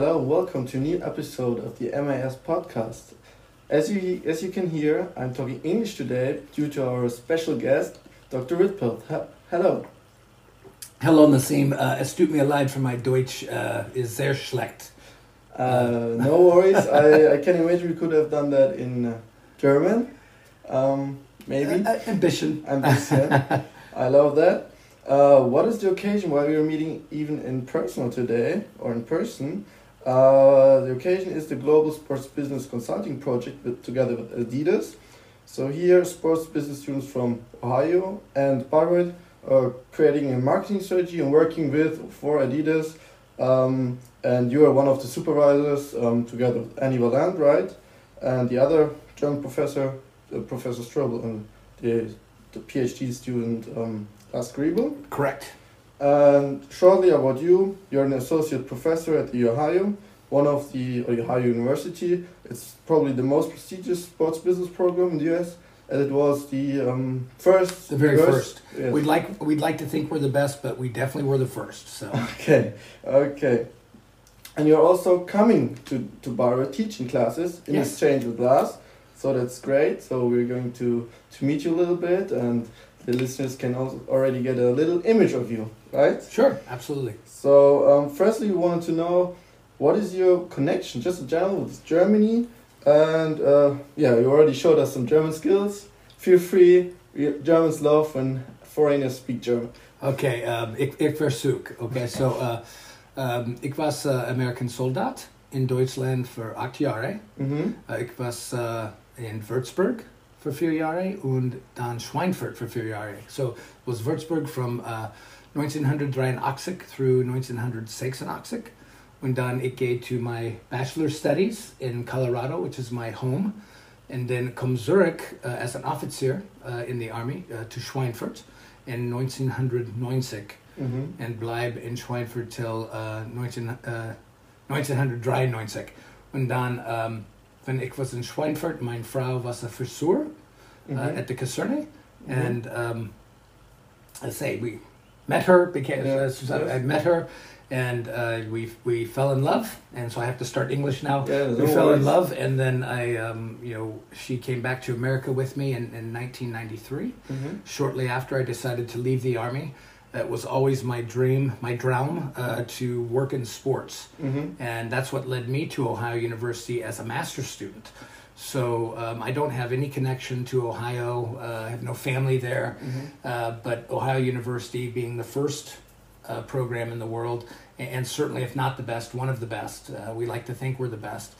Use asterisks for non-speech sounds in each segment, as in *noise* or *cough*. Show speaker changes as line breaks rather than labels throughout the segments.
Hello, welcome to a new episode of the MIS podcast. As you as you can hear, I'm talking English today due to our special guest, Dr. Ridpath. Hello.
Hello, Nassim. Uh, es tut mir leid für mein Deutsch uh, ist sehr schlecht.
Uh, no worries. I, I can imagine we could have done that in uh, German. Um, maybe.
Uh, ambition.
Ambition. *laughs* I love that. Uh, what is the occasion why we are meeting even in person today or in person? Uh, the occasion is the Global Sports Business Consulting Project with, together with Adidas. So here, sports business students from Ohio and Harvard are creating a marketing strategy and working with for Adidas. Um, and you are one of the supervisors um, together with Annie Valand, right? And the other German professor, uh, Professor Strobel, and the, the PhD student um, Lars Griebel.
Correct.
And shortly about you, you're an associate professor at Ohio, one of the Ohio University. It's probably the most prestigious sports business program in the US, and it was the um, first.
The very first.
Yes.
We'd like we'd like to think we're the best, but we definitely were the first. So. *laughs*
Okay, okay. And you're also coming to to Barra teaching classes in
Yes.
exchange with Lars, so that's great. So we're going to to meet you a little bit, and the listeners can also already get a little image of you, right?
Sure, absolutely.
So, um, firstly, we wanted to know what is your connection, just in general, with Germany? And uh, yeah, you already showed us some German skills. Feel free. Germans love when foreigners speak German.
Okay, um, ik, ik verzoek. Okay, so uh, um, ik was uh, American soldaat in Duitsland voor acht jaar.
Mm-hmm.
Uh, ik was uh, in Würzburg voor vier jaar en dan Schweinfurt vier jaar. So it was Würzburg from uh, 1983 through 1986. And then ik gehe to my bachelor studies in Colorado, which is my home. And then come Zurich uh, as an officer uh, in the army uh, to Schweinfurt in 1990
Mm-hmm.
and bleib in Schweinfurt till uh, 19, uh, 1993. Und dann, um, wenn ich was in Schweinfurt, meine Frau was a Frisur uh,
Mm-hmm.
at the Kaserne. And um, I say we met her because
Yeah,
uh, I met her and uh, we we fell in love. And so I have to start English now.
Yeah,
we fell in love, and then I, um, you know, she came back to America with me in, in 1993
Mm-hmm.
shortly after I decided to leave the army. It was always my dream, my dream, uh, to work in sports,
Mm-hmm.
and that's what led me to Ohio University as a master's student. So um, I don't have any connection to Ohio. Uh, I have no family there,
Mm-hmm.
uh, but Ohio University being the first uh, program in the world, and certainly if not the best, one of the best. Uh, we like to think we're the best,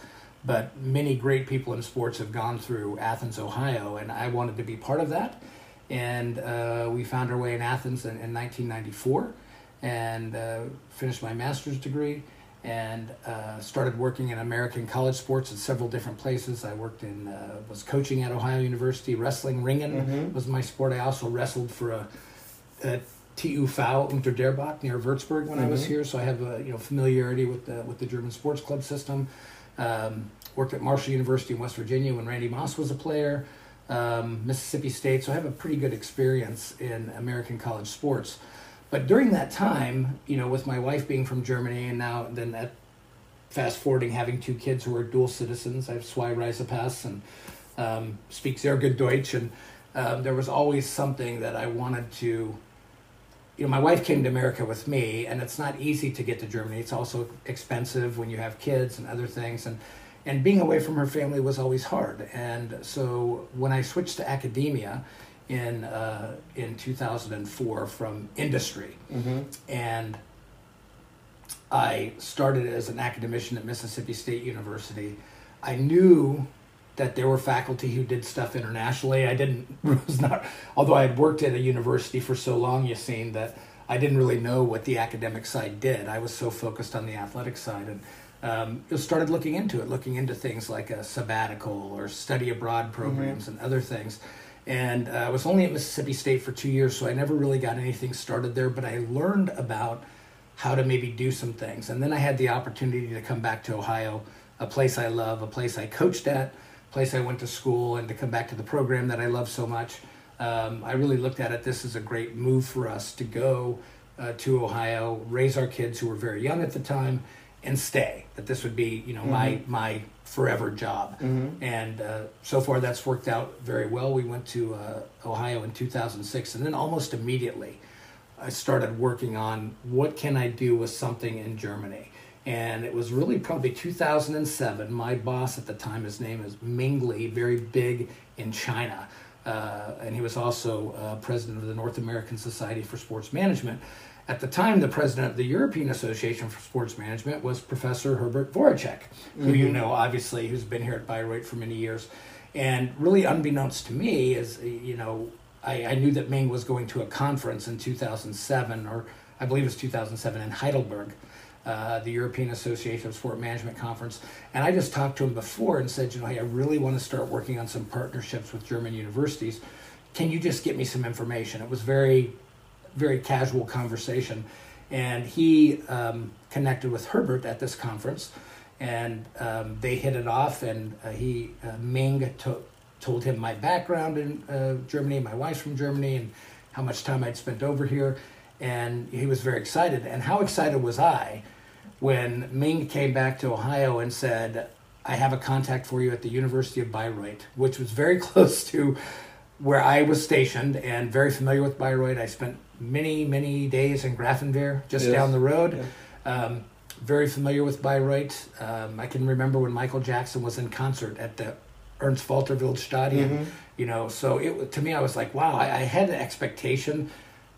but many great people in sports have gone through Athens, Ohio, and I wanted to be part of that. And uh, we found our way in Athens in, in 1994 and uh, finished my master's degree and uh, started working in American college sports at several different places. I worked in, uh, was coaching at Ohio University, wrestling, ringen
Mhm.
was my sport. I also wrestled for a, a TUV Unterdürrbach near Würzburg when I was
Mhm.
here, so I have a you know familiarity with the with the German sports club system. Um, worked at Marshall University in West Virginia when Randy Moss was a player. Um, Mississippi State, so I have a pretty good experience in American college sports. But during that time, you know, with my wife being from Germany and now then that fast forwarding having two kids who are dual citizens, I have zwei Reisepass and um, speak sehr good Deutsch, and um, there was always something that I wanted to. You know, my wife came to America with me, and it's not easy to get to Germany. It's also expensive when you have kids and other things, and and being away from her family was always hard. And so when I switched to academia in uh, in 2004 from industry,
Mm-hmm.
and I started as an academician at Mississippi State University. I knew that there were faculty who did stuff internationally. I didn't *laughs* was not although I had worked at a university for so long, you seen that I didn't really know what the academic side did. I was so focused on the athletic side and um, started looking into it, looking into things like a sabbatical or study abroad programs and other things. And uh, I was only at Mississippi State for two years, so I never really got anything started there. But I learned about how to maybe do some things. And then I had the opportunity to come back to Ohio, a place I love, a place I coached at, a place I went to school, and to come back to the program that I love so much. Um, I really looked at it. This is a great move for us to go uh, to Ohio, raise our kids who were very young at the time, and stay. That this would be, you know, my my forever job.
Mhm.
And uh, so far, that's worked out very well. We went to uh, Ohio in 2006, and then almost immediately, I started working on what can I do with something in Germany. And it was really probably 2007. My boss at the time, his name is Ming Li, very big in China. Uh, and he was also uh, president of the North American Society for Sports Management. At the time, the president of the European Association for Sports Management was Professor Herbert Woratschek, who you know, obviously, who's been here at Bayreuth for many years. And really, unbeknownst to me, is you know, I, I knew that Ming was going to a conference in 2007, or I believe it was 2007 in Heidelberg, uh, the European Association of Sport Management Conference. And I just talked to him before and said, you know, hey, I really want to start working on some partnerships with German universities. Can you just get me some information? It was very, very casual conversation. And he um, connected with Herbert at this conference, and um, they hit it off. And uh, he, uh, Ming, to- told him my background in uh, Germany, my wife's from Germany, and how much time I'd spent over here. And he was very excited. And how excited was I when Ming came back to Ohio and said, I have a contact for you at the University of Bayreuth, which was very *laughs* close to where I was stationed and very familiar with Bayreuth. I spent many, many days in Grafenwöhr, just
Yes.
down the road.
Yeah.
Um, very familiar with Bayreuth. Um, I can remember when Michael Jackson was in concert at the Ernst Walter Stadion.
Mhm.
You know, so it to me, I was like, wow, I, I had an expectation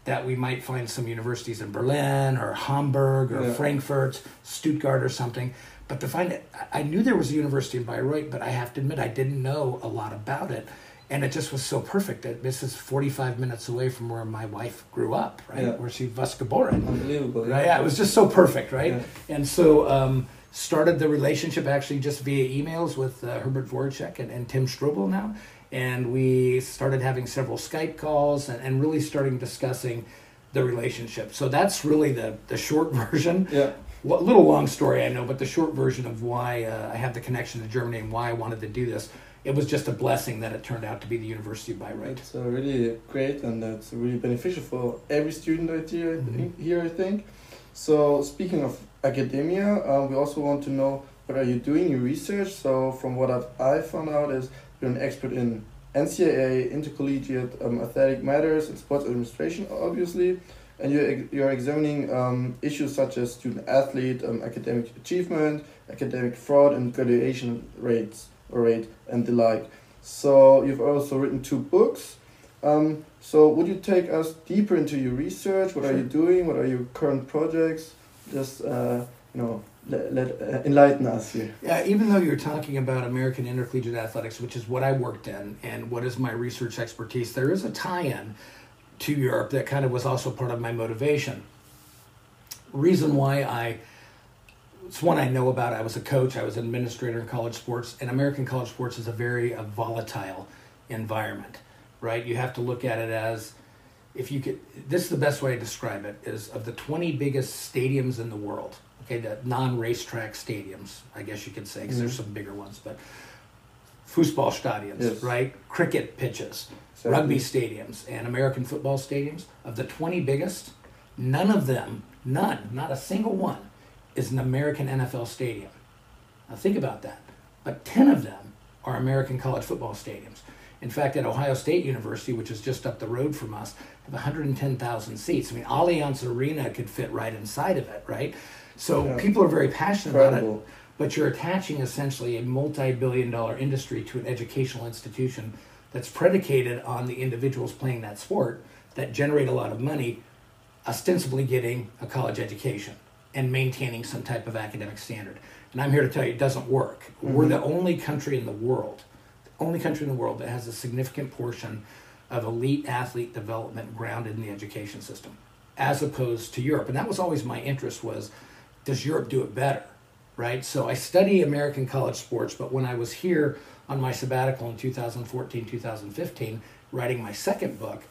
that we might find some universities in Berlin or Hamburg or
Yeah.
Frankfurt, Stuttgart or something. But to find it, I knew there was a university in Bayreuth, but I have to admit I didn't know a lot about it. And it just was so perfect that this is 45 minutes away from where my wife grew up, right?
Yeah.
Where she was born.
Unbelievable.
Right, yeah, it was just so perfect, right?
Yeah.
And so um, started the relationship actually just via emails with uh, Herbert Woratschek and, and Tim Strobel now. And we started having several Skype calls and, and really starting discussing the relationship. So that's really the, the short *laughs* version.
Yeah.
A little long story, I know, but the short version of why uh, I have the connection to Germany and why I wanted to do this. It was just a blessing that it turned out to be the University of Bayreuth.
It's uh, really great and that's really beneficial for every student out here, I think- here, I think. So, speaking of academia, um, we also want to know what are you doing, your research. So, from what I've, I found out is you're an expert in NCAA, intercollegiate um, athletic matters, and sports administration, obviously. And you're, you're examining um, issues such as student athlete, um, academic achievement, academic fraud, and graduation rates rate, and the like. So you've also written two books. Um, so would you take us deeper into your research? What are you doing? What are your current projects? Just uh, you know, let, let uh, enlighten us here.
Yeah, even though you're talking about American intercollegiate athletics, which is what I worked in and what is my research expertise, there is a tie-in to Europe that kind of was also part of my motivation. Reason why I it's one I know about. I was a coach, I was an administrator in college sports, and American college sports is a very uh, volatile environment, right? You have to look at it as if you could this is the best way to describe it is of the 20 biggest stadiums in the world okay the non-racetrack stadiums i guess you could say because there's
Mhm.
some bigger ones but football stadiums
Yes.
right cricket pitches
Exactly.
rugby stadiums and american football stadiums of the 20 biggest none of them none not a single one is an american nfl stadium now think about that but 10 of them are american college football stadiums in fact, at Ohio State University, which is just up the road from us, have 110,000 seats. I mean, Allianz Arena could fit right inside of it, right? So
Yeah.
people are very passionate about it, but you're attaching essentially a multi-billion dollar industry to an educational institution that's predicated on the individuals playing that sport that generate a lot of money, ostensibly getting a college education and maintaining some type of academic standard. And I'm here to tell you it doesn't work. We're mm-hmm. the only country in the world, the only country in the world that has a significant portion of elite athlete development grounded in the education system as opposed to Europe. And that was always my interest was does Europe do it better? Right? So I study American college sports, but when I was here on my sabbatical in 2014, 2015, writing my second book,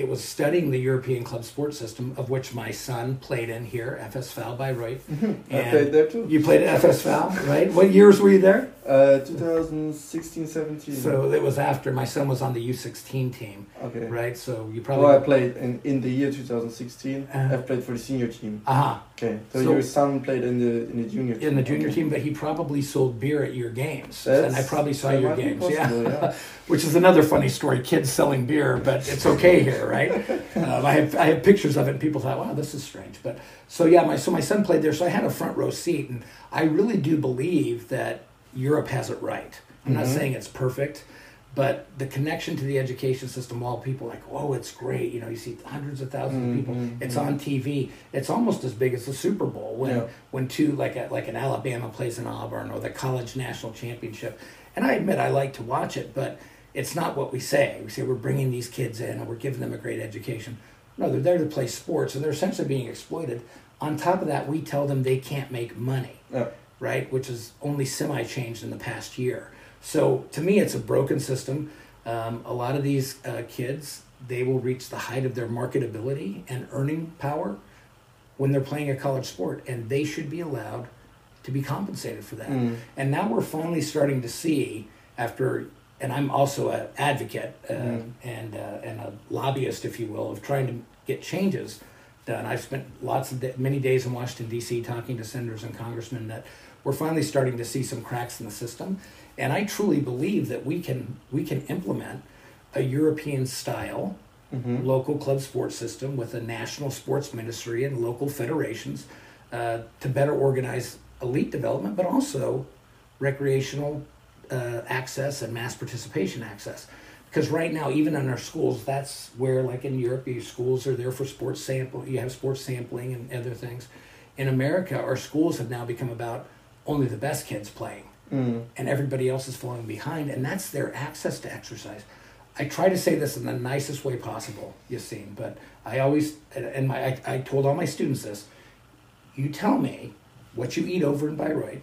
it was studying the European club sports system, of which my son played in here, FS by Roy. Mm-hmm.
I played there too.
You played at FS right? What years were you there?
Uh, 2016, 17.
So it was after my son was on the U16 team,
okay.
right? So you probably.
Well, I played in, in the year 2016.
Uh,
I played for the senior team.
uh-huh.
Okay. So,
So-
your son played in the in the junior team.
in the junior
okay.
team, but he probably sold beer at your games,
That's-
and I probably saw your games.
possible,
yeah.
yeah. *laughs*
which is another funny story. Kids selling beer, but it's okay here, right? *laughs* Um, I have I have pictures of it, and people thought, "Wow, this is strange." But so yeah, my so my son played there, so I had a front row seat, and I really do believe that Europe has it right. I'm not
Mhm.
saying it's perfect, but the connection to the education system, while people are like, "Oh, it's great," you know, you see hundreds of 1000s of people.
Mhm,
It's
mhm.
on TV. It's almost as big as the Super Bowl when
Yeah.
when two like a, like an Alabama plays in Auburn or the college national championship. And I admit I like to watch it, but it's not what we say. We say we're bringing these kids in and we're giving them a great education. No, they're there to play sports and they're essentially being exploited. On top of that, we tell them they can't make money. Right? Which is only semi changed in the past year. So to me, it's a broken system. Um, a lot of these uh, kids, they will reach the height of their marketability and earning power when they're playing a college sport, and they should be allowed to be compensated for that.
Mm.
And now we're finally starting to see after, and I'm also an advocate uh,
Mm.
and uh, and a lobbyist, if you will, of trying to get changes done. I've spent lots of many days in Washington D.C. talking to senators and congressmen that we're finally starting to see some cracks in the system, and I truly believe that we can we can implement a European style
Mhm.
local club sports system with a national sports ministry and local federations uh, to better organize elite development, but also recreational uh, access and mass participation access. Because right now, even in our schools, that's where, like in Europe, your schools are there for sports sample. You have sports sampling and other things. In America, our schools have now become about only the best kids playing
Mm.
and everybody else is falling behind, and that's their access to exercise. I try to say this in the nicest way possible, you've seen, but I always, and- and my, I, I told all my students this you tell me what you eat over in Bayreuth,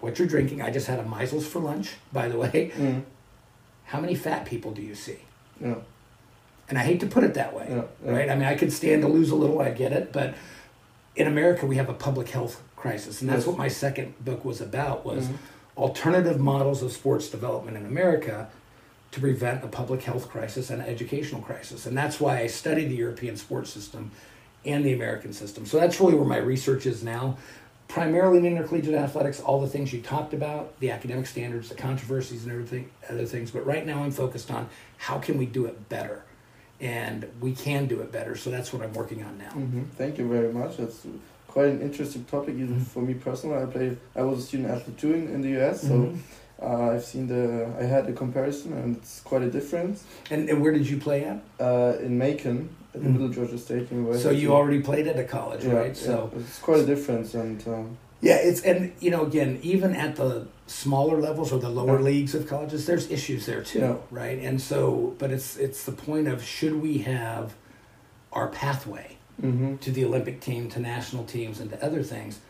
what you're drinking. I just had a measles for lunch, by the way.
Mm.
How many fat people do you see?
Yeah.
And I hate to put it that way,
Yeah, yeah.
right? I mean, I could stand to lose a little, I get it, but in America, we have a public health crisis, and that's what my second book was about. Was
Mhm.
alternative models of sports development in America to prevent a public health crisis and an educational crisis. And that's why I study the European sports system and the American system. So that's really where my research is now. Primarily in intercollegiate athletics, all the things you talked about, the academic standards, the controversies and everything, other things. But right now I'm focused on how can we do it better? And we can do it better. So that's what I'm working on now.
hmm Thank you very much. That's quite an interesting topic, even
Mhm.
for me personally. I played. I was a student athlete too in, in the US, so
Mhm.
uh, I've seen the. I had the comparison, and it's quite a difference.
And, and where did you play at?
Uh, in Macon, at the
Mhm.
Middle Georgia State University.
So you already played at a college,
yeah,
right? So
yeah, it's quite a difference, and um,
Yeah, it's and you know again, even at the smaller levels or the lower
Yeah.
leagues of colleges, there's issues there too,
Yeah.
right? And so, but it's it's the point of should we have our pathway
hmm
to the Olympic team, to national teams, and to other things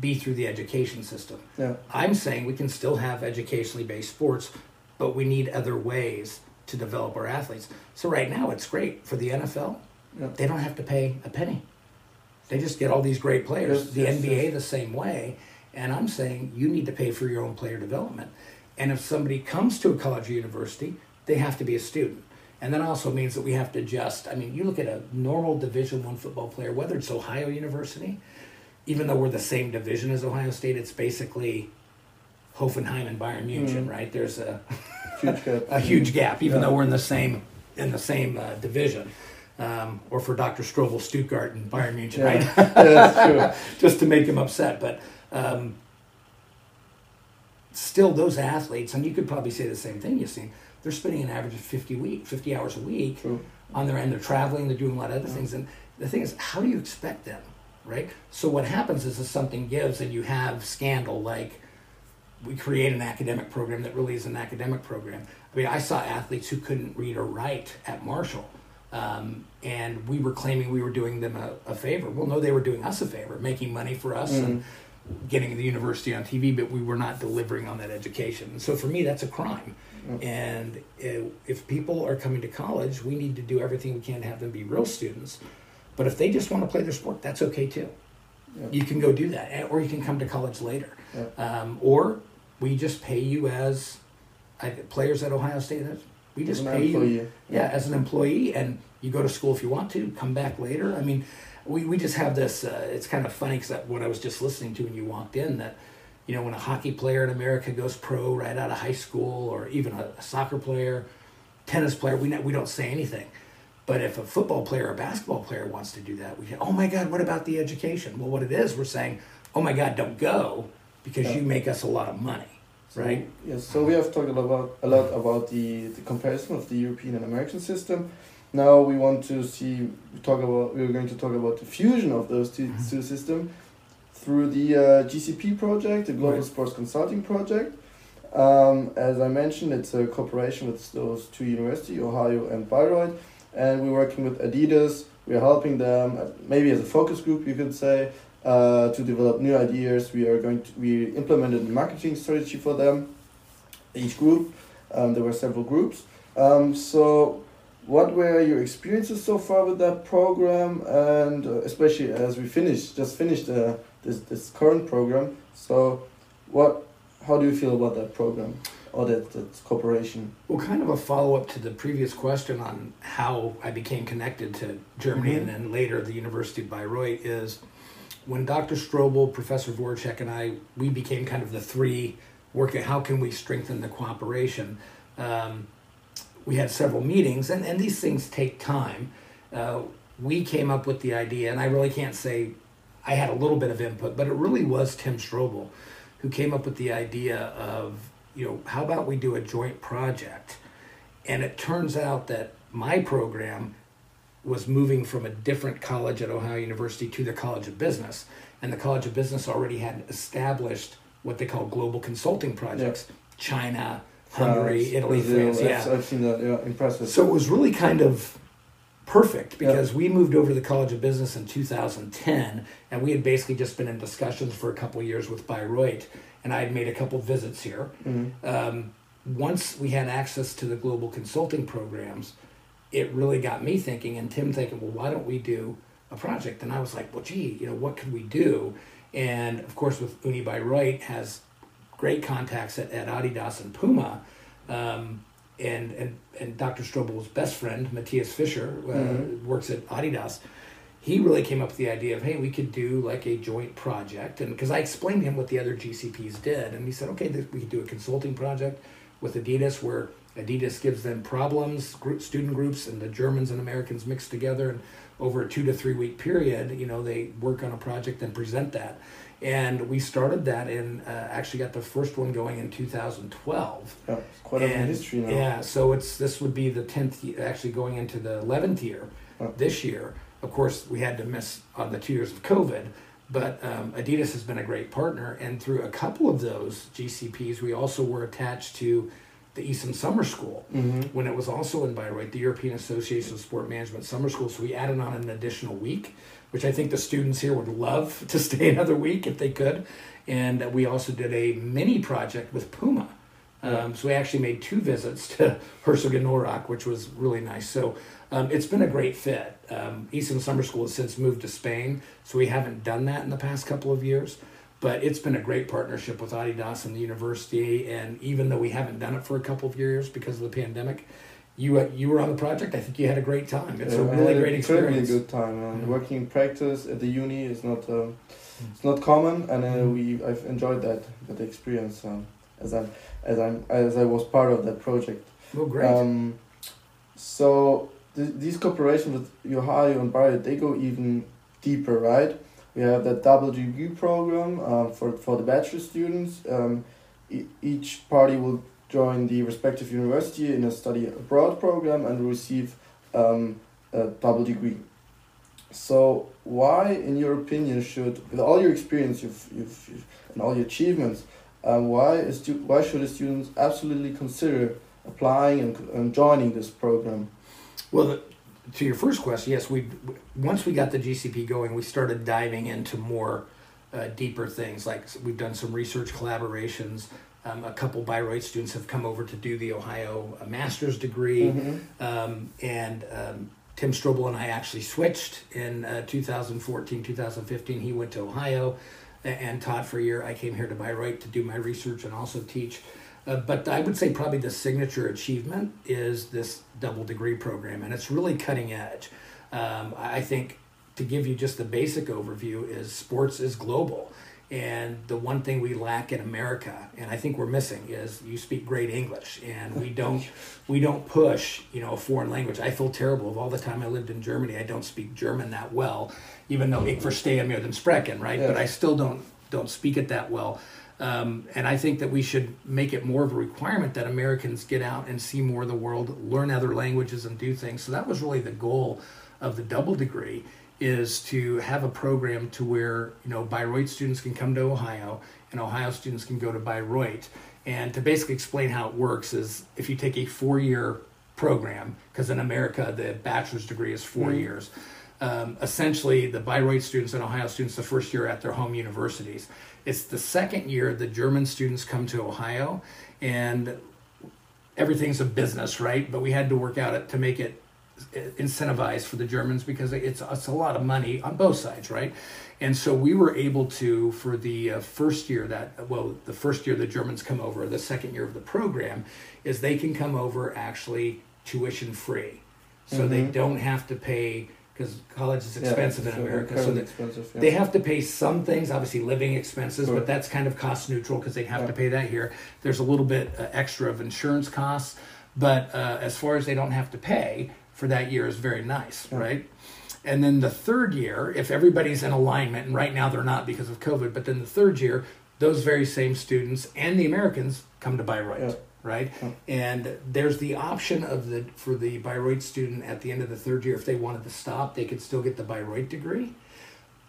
be through the education system?
yeah,
I'm saying we can still have educationally based sports, but we need other ways to develop our athletes. So right now, it's great for the NFL.
Yeah.
They don't have to pay a penny. They just get all these great players.
Yes,
the
yes,
NBA
yes.
the same way. And I'm saying you need to pay for your own player development. And if somebody comes to a college or university, they have to be a student. And that also means that we have to adjust. I mean, you look at a normal Division One football player, whether it's Ohio University, even though we're the same division as Ohio State, it's basically Hoffenheim and Bayern Munich,
Mm.
right? There's a, *laughs*
huge gap. *laughs*
a huge gap, even
Yeah.
though we're in the same in the same uh, division. Um, or for Dr. Strobel, Stuttgart and Bayern Munich,
Yeah.
right? *laughs*
yeah, that's true.
Just to make him upset, but um, still, those athletes, and you could probably say the same thing. You see, they're spending an average of fifty week, fifty hours a week
True.
on their end. They're traveling, they're doing a lot of other
Yeah.
things. And the thing is, how do you expect them, right? So what happens is, if something gives and you have scandal, like we create an academic program that really is an academic program. I mean, I saw athletes who couldn't read or write at Marshall. Um, and we were claiming we were doing them a, a favor. Well, no, they were doing us a favor, making money for us and getting the university on TV, but we were not delivering on that education. And so for me, that's a crime. And uh, if people are coming to college, we need to do everything we can to have them be real students. But if they just want to play their sport, that's okay too. You can go do that, or you can come to college later. Um, or we just pay you as I, players at Ohio State. We just pay you,
employee.
yeah, as an employee, and you go to school if you want to. Come back later. I mean, we, we just have this. Uh, it's kind of funny because what I was just listening to when you walked in that, you know, when a hockey player in America goes pro right out of high school, or even a, a soccer player, tennis player, we not, we don't say anything. But if a football player or basketball player wants to do that, we say, "Oh my God, what about the education?" Well, what it is, we're saying, "Oh my God, don't go because
Yeah.
you make us a lot of money."
So,
Right.
Yes. So we have talked a lot, a lot about the, the comparison of the European and American system. Now we want to see talk about we're going to talk about the fusion of those 2
Mhm.
two systems through the uh, GCP project, the Global
Right.
Sports Consulting Project. Um, as I mentioned, it's a cooperation with those two universities, Ohio and Bayreuth, and we're working with Adidas. We're helping them, uh, maybe as a focus group, you could say, uh, to develop new ideas. We are going to we implemented a marketing strategy for them. Each group, um, there were several groups. Um, so, what were your experiences so far with that program, and uh, especially as we finished, just finished uh, this this current program? So, what, how do you feel about that program or that that cooperation?
Well, kind of a follow up to the previous question on how I became connected to Germany
Mhm.
and then later the University of Bayreuth is when Dr. Strobel, Professor Woratschek, and I, we became kind of the three working, how can we strengthen the cooperation? Um, we had several meetings, and, and these things take time. Uh, we came up with the idea, and I really can't say I had a little bit of input, but it really was Tim Strobel who came up with the idea of, you know, how about we do a joint project? And it turns out that my program was moving from a different college at Ohio University to the College of Business. And the College of Business already had established what they call global consulting projects China, Hungary,
France,
Italy,
Brazil,
France.
I've-
Yeah.
I've seen that. Yeah, impressive.
So it was really kind of perfect because we moved over to the College of Business in 2010, and we had basically just been in discussions for a couple of years with Bayreuth, and I had made a couple visits here.
Mhm.
Um, once we had access to the global consulting programs, it really got me thinking, and Tim thinking, well, why don't we do a project? And I was like, well, gee, you know, what could we do? And of course, with Uni Bayreuth has great contacts at, at Adidas and Puma. Um, and, and, and Dr. Strobel's best friend, Matthias Fischer, uh,
Mhm.
works at Adidas. He really came up with the idea of, hey, we could do like a joint project. And because I explained to him what the other GCPs did. And he said, okay, th- we could do a consulting project with Adidas where Adidas gives them problems, group, student groups, and the Germans and Americans mixed together. And over a two to three week period, you know, they work on a project and present that. And we started that and uh, actually got the first one going in 2012.
Yeah, quite a long history now.
Yeah, so it's this would be the tenth, actually going into the eleventh year
Oh.
this year. Of course, we had to miss on the two years of COVID, but um, Adidas has been a great partner, and through a couple of those GCPs, we also were attached to the EASM Summer School
hmm
when it was also in Bayreuth, the European Association of Sport Management Summer School. So we added on an additional week, which I think the students here would love *laughs* to stay another week if they could. And we also did a mini project with Puma. Um, so we actually made two visits to *laughs* Herzogenaurach, which was really nice. So um, it's been a great fit. Um, EASM Summer School has since moved to Spain, so we haven't done that in the past couple of years. But it's been a great partnership with Adidas and the university. And even though we haven't done it for a couple of years because of the pandemic, you uh, you were on the project. I think you had a great time. It's a
Yeah, I
really great experience.
good time. And
Mhm.
working in practice at the uni is not um, it's not common, and uh,
Mhm.
we I've enjoyed that that experience um, as I as I as I was part of that project.
Well, great.
Um, so th- these cooperation with Ohio and Bayreuth, they go even deeper, right? We have the double degree program um, for for the bachelor students. Um, e- each party will join the respective university in a study abroad program and receive um, a double degree. So why, in your opinion, should with all your experience you've, you've, you've and all your achievements, um, why is why should the students absolutely consider applying and, and joining this program?
Well, to your first question, yes, we once we got the GCP going, we started diving into more uh, deeper things. Like we've done some research collaborations. Um, a couple Bayreuth students have come over to do the Ohio uh, master's degree,
Mhm.
um, and um, Tim Strobel and I actually switched in uh, 2014, 2015. He went to Ohio, and taught for a year. I came here to Bayreuth to do my research and also teach. Uh, but I would say probably the signature achievement is this double degree program, and it's really cutting edge. Um, I think to give you just the basic overview is sports is global. And the one thing we lack in America, and I think we're missing, is you speak great English, and we don't we don't push you know a foreign language. I feel terrible of all the time I lived in Germany. I don't speak German that well, even though ich verstehe mehr than sprechen, right? But I still don't don't speak it that well. Um, and I think that we should make it more of a requirement that Americans get out and see more of the world, learn other languages, and do things. So that was really the goal of the double degree is to have a program to where you know Bayreuth students can come to Ohio and Ohio students can go to Bayreuth. And to basically explain how it works is if you take a four-year program, because in America the bachelor's degree is 4 mm-hmm. years. Um, essentially, the Bayreuth students and Ohio students the first year at their home universities. It's the second year the German students come to Ohio, and everything's a business, right? But we had to work out it to make it incentivized for the Germans because it's, it's a lot of money on both sides, right? And so we were able to, for the uh, first year that, well, the first year the Germans come over, the second year of the program, is they can come over actually tuition free. So mm-hmm. they don't have to pay, because college is expensive yeah, in America. So yeah. they have to pay some things, obviously living expenses, sure. but that's kind of cost neutral because they have yeah. to pay that here. There's a little bit uh, extra of insurance costs. But uh, as far as they don't have to pay, for that year is very nice, right? And then the third year, if everybody's in alignment, and right now they're not because of COVID, but then the third year, those very same students and the Americans come to Bayreuth. Right? And there's the option of the for the Bayreuth student at the end of the third year, if they wanted to stop, they could still get the Bayreuth degree.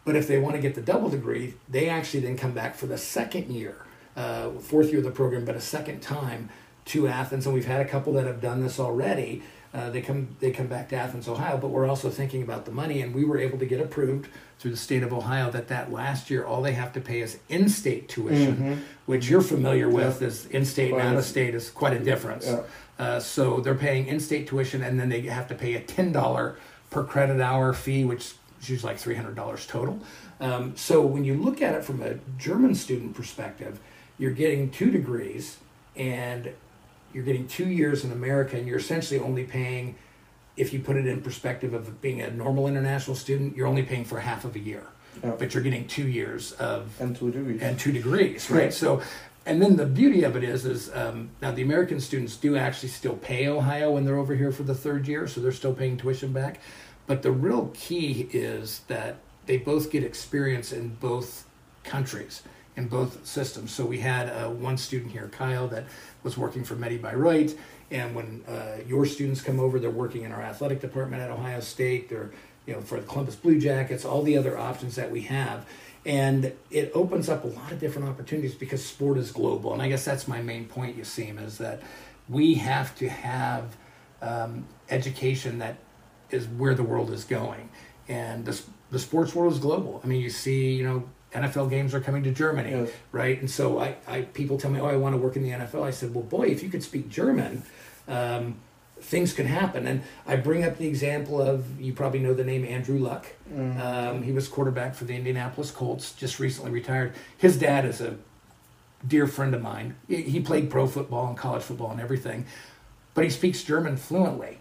But if they want to get the double degree, they actually then come back for the second year, uh, fourth year of the program, but a second time to Athens. And we've had a couple that have done this already uh, they come they come back to Athens, Ohio, but we're also thinking about the money, and we were able to get approved through the state of Ohio that that last year all they have to pay is in-state tuition, mm-hmm. which you're familiar with. Is in-state and out-of-state is quite a difference. Yeah. Uh, so they're paying in-state tuition, and then they have to pay a ten dollar per credit hour fee, which is usually like three hundred dollars total. Um, so when you look at it from a German student perspective, you're getting two degrees and you're getting two years in America, and you're essentially only paying, if you put it in perspective of being a normal international student, you're only paying for half of a year. Oh. But you're getting two years of
and two degrees
and two degrees, right? So, and then the beauty of it is, is um, now the American students do actually still pay Ohio when they're over here for the third year, so they're still paying tuition back. But the real key is that they both get experience in both countries in both systems. So we had uh, one student here, Kyle, that was working for Medi Bayreuth. And when uh, your students come over, they're working in our athletic department at Ohio State. They're, you know, for the Columbus Blue Jackets, all the other options that we have. And it opens up a lot of different opportunities because sport is global. And I guess that's my main point, Yasim, is that we have to have um, education that is where the world is going. And the, the sports world is global. I mean, you see, you know, NFL games are coming to Germany, yes. right? And so I, I, people tell me, oh, I want to work in the NFL. I said, well, boy, if you could speak German, um, things could happen. And I bring up the example of, you probably know the name Andrew Luck. Mm. Um, he was quarterback for the Indianapolis Colts, just recently retired. His dad is a dear friend of mine. He played pro football and college football and everything, but he speaks German fluently.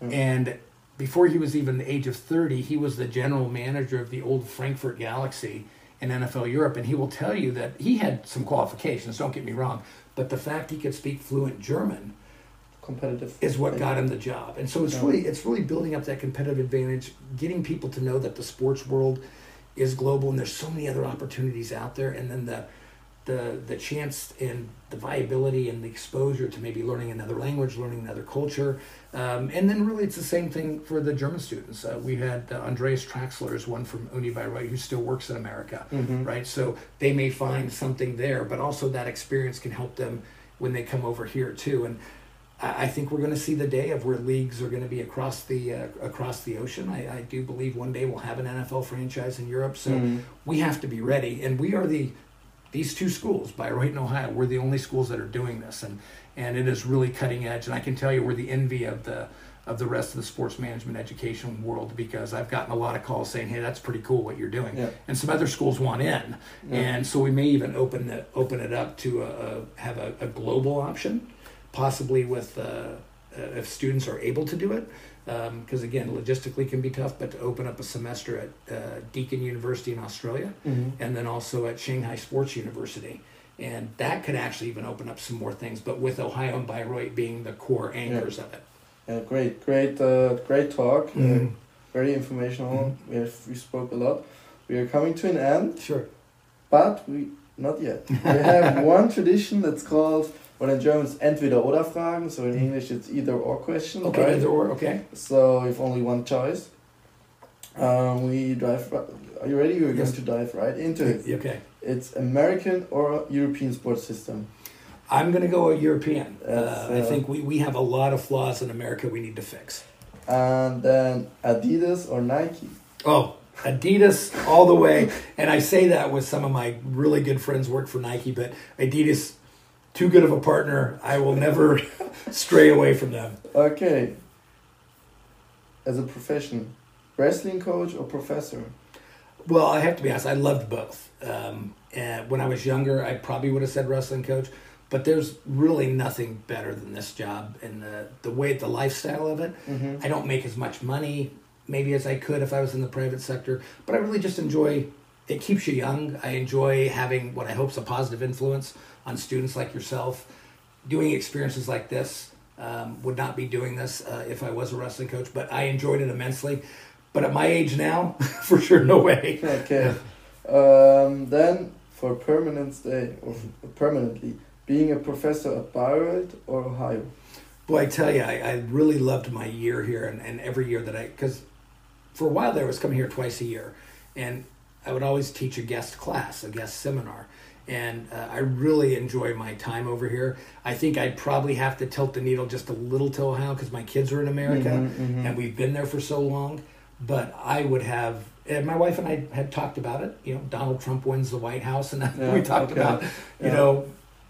Mm. And before he was even the age of 30, he was the general manager of the old Frankfurt Galaxy in NFL Europe, and he will tell you that he had some qualifications. Don't get me wrong, but the fact he could speak fluent German,
competitive,
is what got him the job. And so it's yeah. really it's really building up that competitive advantage, getting people to know that the sports world is global, and there's so many other opportunities out there, and then the the the chance and the viability and the exposure to maybe learning another language, learning another culture, um, and then really it's the same thing for the German students. Uh, we had uh, Andreas Traxler is one from Uni Bayreuth who still works in America, mm-hmm. right? So they may find something there, but also that experience can help them when they come over here too. And I think we're going to see the day of where leagues are going to be across the uh, across the ocean. I, I, do believe one day we'll have an NFL franchise in Europe, so mm-hmm. we have to be ready. And we are the these two schools, Bayreuth and Ohio, we're the only schools that are doing this, and and it is really cutting edge. And I can tell you, we're the envy of the of the rest of the sports management education world because I've gotten a lot of calls saying, "Hey, that's pretty cool what you're doing,"
Yeah.
and some other schools want in,
Yeah.
and so we may even open it open it up to a, a have a, a global option, possibly with uh, uh, if students are able to do it. Because again, logistically can be tough, but to open up a semester at uh, Deakin University in Australia,
Mhm.
and then also at Shanghai Sports University. And that could actually even open up some more things, but with Ohio and Bayreuth being the core anchors of it.
Yeah, great, great, uh, great talk. Uh,
Mhm.
very informational. We have we spoke a lot. We are coming to an end,
Sure.
but we not yet. We have *laughs* one tradition that's called, well in German it's entweder oder Fragen. So in English it's either or question.
Okay,
right?
either or, okay.
So you've only one choice. Um, we dive. Are you ready? We're
Yes.
going to dive right into it.
Okay.
It's American or European sports system.
I'm going to go a European.
That's,
Uh, I
uh,
think we, we have a lot of flaws in America we need to fix.
And then Adidas or Nike.
Oh, Adidas all the way. And I say that with some of my really good friends work for Nike, but Adidas, too good of a partner. I will never *laughs* stray away from them.
Okay. As a profession, wrestling coach or professor?
Well, I have to be honest. I loved both. Um, and when I was younger, I probably would have said wrestling coach, but there's really nothing better than this job and the the way the lifestyle of it.
Mm-hmm.
I don't make as much money maybe as I could if I was in the private sector, but I really just enjoy. It keeps you young. I enjoy having what I hope is a positive influence on students like yourself. Doing experiences like this um, would not be doing this uh, if I was a wrestling coach, but I enjoyed it immensely. But at my age now, *laughs* for sure, no way.
Okay. Um, then for permanent stay or permanently, being a professor at Bayreuth or Ohio.
Boy, I tell you, I, I really loved my year here, and, and every year that I, because for a while there, I was coming here twice a year, and I would always teach a guest class, a guest seminar, and uh, I really enjoy my time over here. I think I'd probably have to tilt the needle just a little to Ohio because my kids are in America,
Mhm, mhm.
and we've been there for so long. But I would have, and my wife and I had talked about it. You know, Donald Trump wins the White House, and *laughs*
Yeah,
we talked
okay.
about, you
Yeah.
know,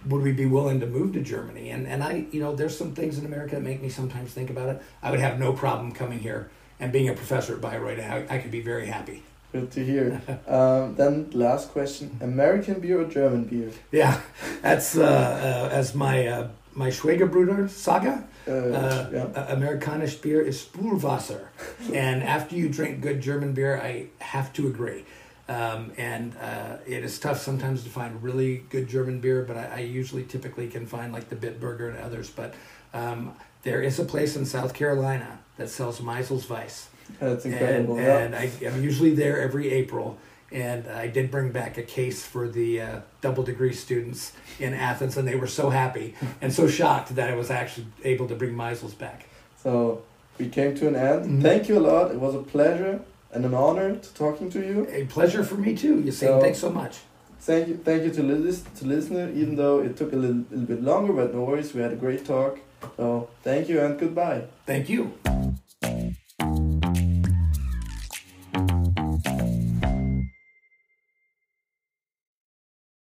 would we be willing to move to Germany? And and I, you know, there's some things in America that make me sometimes think about it. I would have no problem coming here and being a professor at Bayreuth. I, I could be very happy.
Good to hear. um, then last question: American beer or German beer?
Yeah, that's uh, uh, as my uh, my Schwagerbruder saga.
Uh,
Uh,
yeah.
uh, Amerikanisch beer is Sprudelwasser, *laughs* and after you drink good German beer, I have to agree. Um, and uh, it is tough sometimes to find really good German beer, but I, I usually typically can find like the Bitburger and others. But um, there is a place in South Carolina that sells Maisel's Weiss,
That's
and,
incredible. yeah.
and I, I'm usually there every April. And I did bring back a case for the uh, double degree students in Athens, and they were so happy and so shocked that I was actually able to bring Maisel's back.
So we came to an end.
Mhm.
Thank you a lot. It was a pleasure and an honor to talking to you.
A pleasure for me too. You say
So-
thanks so much.
Thank you, thank you to lis- to listener. Even though it took a little, little bit longer, but no worries. We had a great talk. So thank you and goodbye.
Thank you.